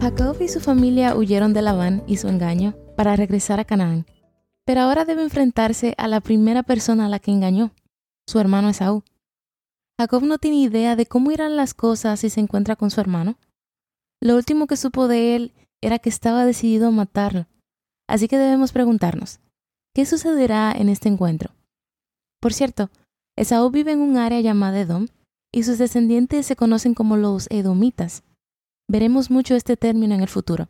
Jacob y su familia huyeron de Labán y su engaño para regresar a Canaán, pero ahora debe enfrentarse a la primera persona a la que engañó, su hermano Esaú. Jacob no tiene idea de cómo irán las cosas si se encuentra con su hermano. Lo último que supo de él era que estaba decidido a matarlo, así que debemos preguntarnos, ¿qué sucederá en este encuentro? Por cierto, Esaú vive en un área llamada Edom, y sus descendientes se conocen como los edomitas. Veremos mucho este término en el futuro.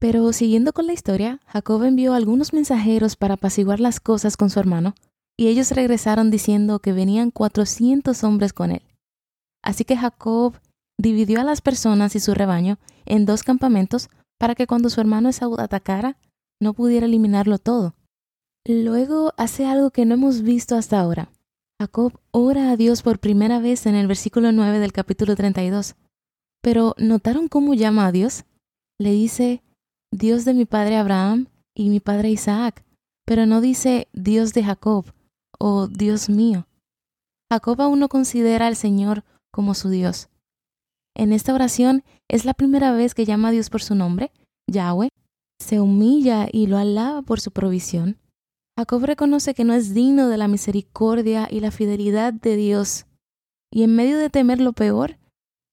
Pero siguiendo con la historia, Jacob envió algunos mensajeros para apaciguar las cosas con su hermano, y ellos regresaron diciendo que venían cuatrocientos hombres con él. Así que Jacob dividió a las personas y su rebaño en dos campamentos para que cuando su hermano Esaú atacara, no pudiera eliminarlo todo. Luego hace algo que no hemos visto hasta ahora. Jacob ora a Dios por primera vez en el versículo 9 del capítulo 32. Pero ¿notaron cómo llama a Dios? Le dice Dios de mi padre Abraham y mi padre Isaac, pero no dice Dios de Jacob o Dios mío. Jacob aún no considera al Señor como su Dios. En esta oración es la primera vez que llama a Dios por su nombre, Yahweh, se humilla y lo alaba por su provisión. Jacob reconoce que no es digno de la misericordia y la fidelidad de Dios, y en medio de temer lo peor,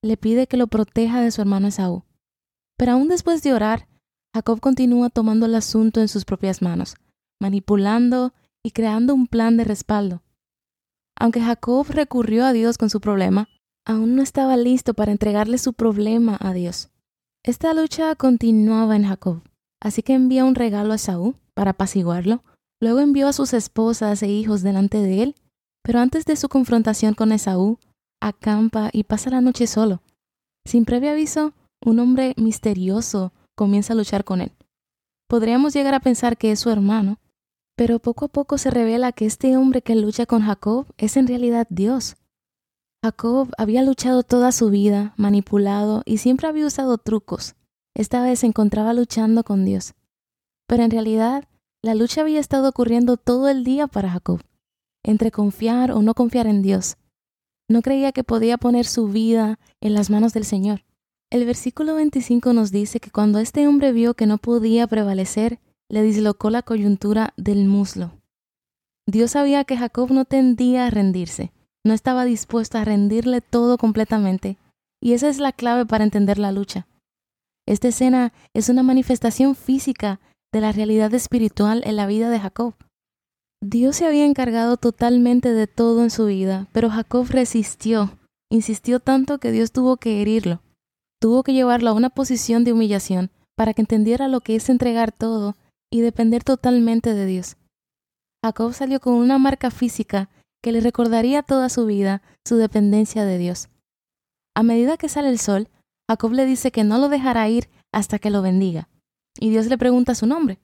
le pide que lo proteja de su hermano Esaú. Pero aún después de orar, Jacob continúa tomando el asunto en sus propias manos, manipulando y creando un plan de respaldo. Aunque Jacob recurrió a Dios con su problema, aún no estaba listo para entregarle su problema a Dios. Esta lucha continuaba en Jacob, así que envía un regalo a Esaú para apaciguarlo, luego envió a sus esposas e hijos delante de él, pero antes de su confrontación con Esaú, acampa y pasa la noche solo. Sin previo aviso, un hombre misterioso comienza a luchar con él. Podríamos llegar a pensar que es su hermano, pero poco a poco se revela que este hombre que lucha con Jacob es en realidad Dios. Jacob había luchado toda su vida, manipulado y siempre había usado trucos. Esta vez se encontraba luchando con Dios. Pero en realidad, la lucha había estado ocurriendo todo el día para Jacob, entre confiar o no confiar en Dios, no creía que podía poner su vida en las manos del Señor. El versículo 25 nos dice que cuando este hombre vio que no podía prevalecer, le dislocó la coyuntura del muslo. Dios sabía que Jacob no tendía a rendirse, no estaba dispuesto a rendirle todo completamente, y esa es la clave para entender la lucha. Esta escena es una manifestación física de la realidad espiritual en la vida de Jacob. Dios se había encargado totalmente de todo en su vida, pero Jacob resistió, insistió tanto que Dios tuvo que herirlo, tuvo que llevarlo a una posición de humillación para que entendiera lo que es entregar todo y depender totalmente de Dios. Jacob salió con una marca física que le recordaría toda su vida su dependencia de Dios. A medida que sale el sol, Jacob le dice que no lo dejará ir hasta que lo bendiga, y Dios le pregunta su nombre.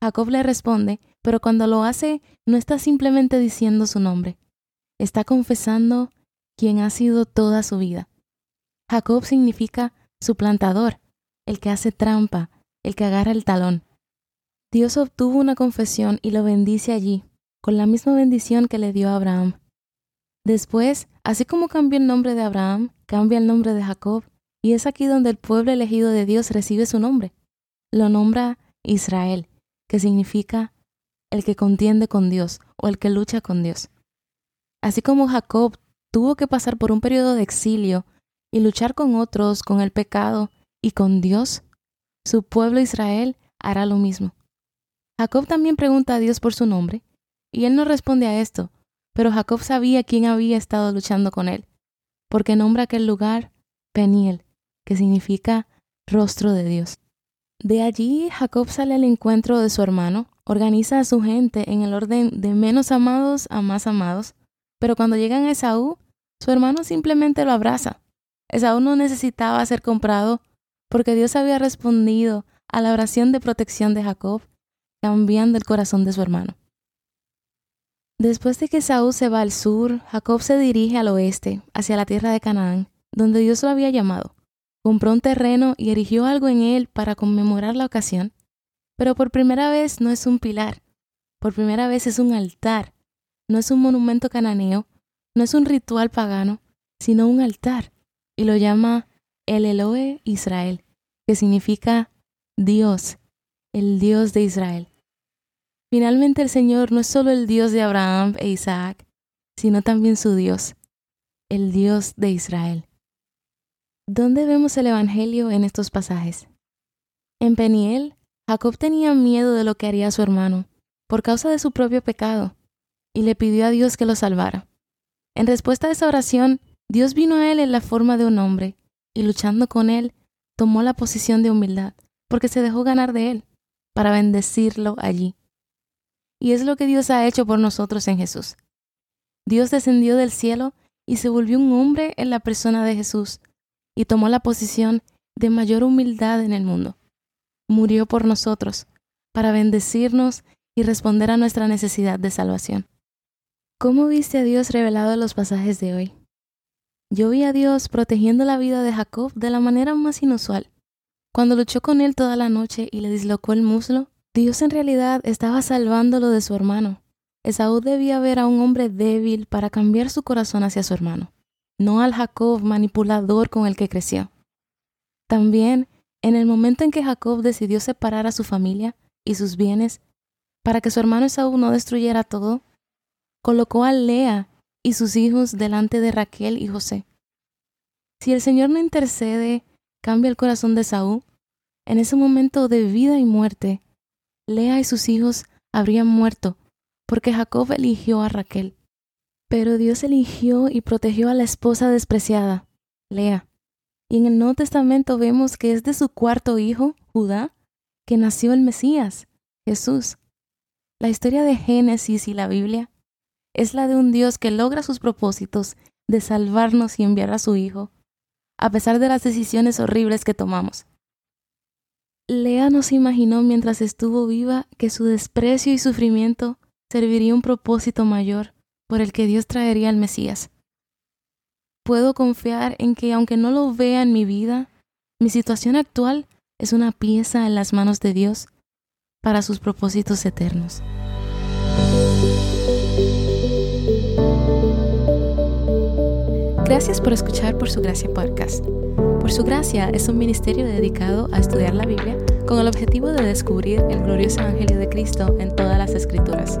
Jacob le responde pero cuando lo hace no está simplemente diciendo su nombre, está confesando quien ha sido toda su vida. Jacob significa suplantador, el que hace trampa, el que agarra el talón. Dios obtuvo una confesión y lo bendice allí, con la misma bendición que le dio a Abraham. Después, así como cambió el nombre de Abraham, cambia el nombre de Jacob, y es aquí donde el pueblo elegido de Dios recibe su nombre. Lo nombra Israel, que significa el que contiende con Dios o el que lucha con Dios. Así como Jacob tuvo que pasar por un periodo de exilio y luchar con otros, con el pecado y con Dios, su pueblo Israel hará lo mismo. Jacob también pregunta a Dios por su nombre, y él no responde a esto, pero Jacob sabía quién había estado luchando con él, porque nombra aquel lugar Peniel, que significa rostro de Dios. De allí Jacob sale al encuentro de su hermano, organiza a su gente en el orden de menos amados a más amados, pero cuando llegan a Esaú, su hermano simplemente lo abraza. Esaú no necesitaba ser comprado porque Dios había respondido a la oración de protección de Jacob, cambiando el corazón de su hermano. Después de que Saúl se va al sur, Jacob se dirige al oeste, hacia la tierra de Canaán, donde Dios lo había llamado. Compró un terreno y erigió algo en él para conmemorar la ocasión, pero por primera vez no es un pilar, por primera vez es un altar, no es un monumento cananeo, no es un ritual pagano, sino un altar, y lo llama el Eloe Israel, que significa Dios, el Dios de Israel. Finalmente el Señor no es solo el Dios de Abraham e Isaac, sino también su Dios, el Dios de Israel. ¿Dónde vemos el Evangelio en estos pasajes? En Peniel, Jacob tenía miedo de lo que haría su hermano, por causa de su propio pecado, y le pidió a Dios que lo salvara. En respuesta a esa oración, Dios vino a él en la forma de un hombre, y luchando con él, tomó la posición de humildad, porque se dejó ganar de él, para bendecirlo allí. Y es lo que Dios ha hecho por nosotros en Jesús. Dios descendió del cielo y se volvió un hombre en la persona de Jesús y tomó la posición de mayor humildad en el mundo. Murió por nosotros, para bendecirnos y responder a nuestra necesidad de salvación. ¿Cómo viste a Dios revelado en los pasajes de hoy? Yo vi a Dios protegiendo la vida de Jacob de la manera más inusual. Cuando luchó con él toda la noche y le dislocó el muslo, Dios en realidad estaba salvándolo de su hermano. Esaú debía ver a un hombre débil para cambiar su corazón hacia su hermano, no al Jacob manipulador con el que creció. También, en el momento en que Jacob decidió separar a su familia y sus bienes para que su hermano Esaú no destruyera todo, colocó a Lea y sus hijos delante de Raquel y José. Si el Señor no intercede, cambia el corazón de Esaú, en ese momento de vida y muerte, Lea y sus hijos habrían muerto, porque Jacob eligió a Raquel. Pero Dios eligió y protegió a la esposa despreciada, Lea. Y en el Nuevo Testamento vemos que es de su cuarto hijo, Judá, que nació el Mesías, Jesús. La historia de Génesis y la Biblia es la de un Dios que logra sus propósitos de salvarnos y enviar a su Hijo, a pesar de las decisiones horribles que tomamos. Lea nos imaginó mientras estuvo viva que su desprecio y sufrimiento serviría un propósito mayor por el que Dios traería al Mesías. Puedo confiar en que aunque no lo vea en mi vida, mi situación actual es una pieza en las manos de Dios para sus propósitos eternos. Gracias por escuchar por su gracia podcast. Por su gracia es un ministerio dedicado a estudiar la Biblia con el objetivo de descubrir el glorioso Evangelio de Cristo en todas las escrituras.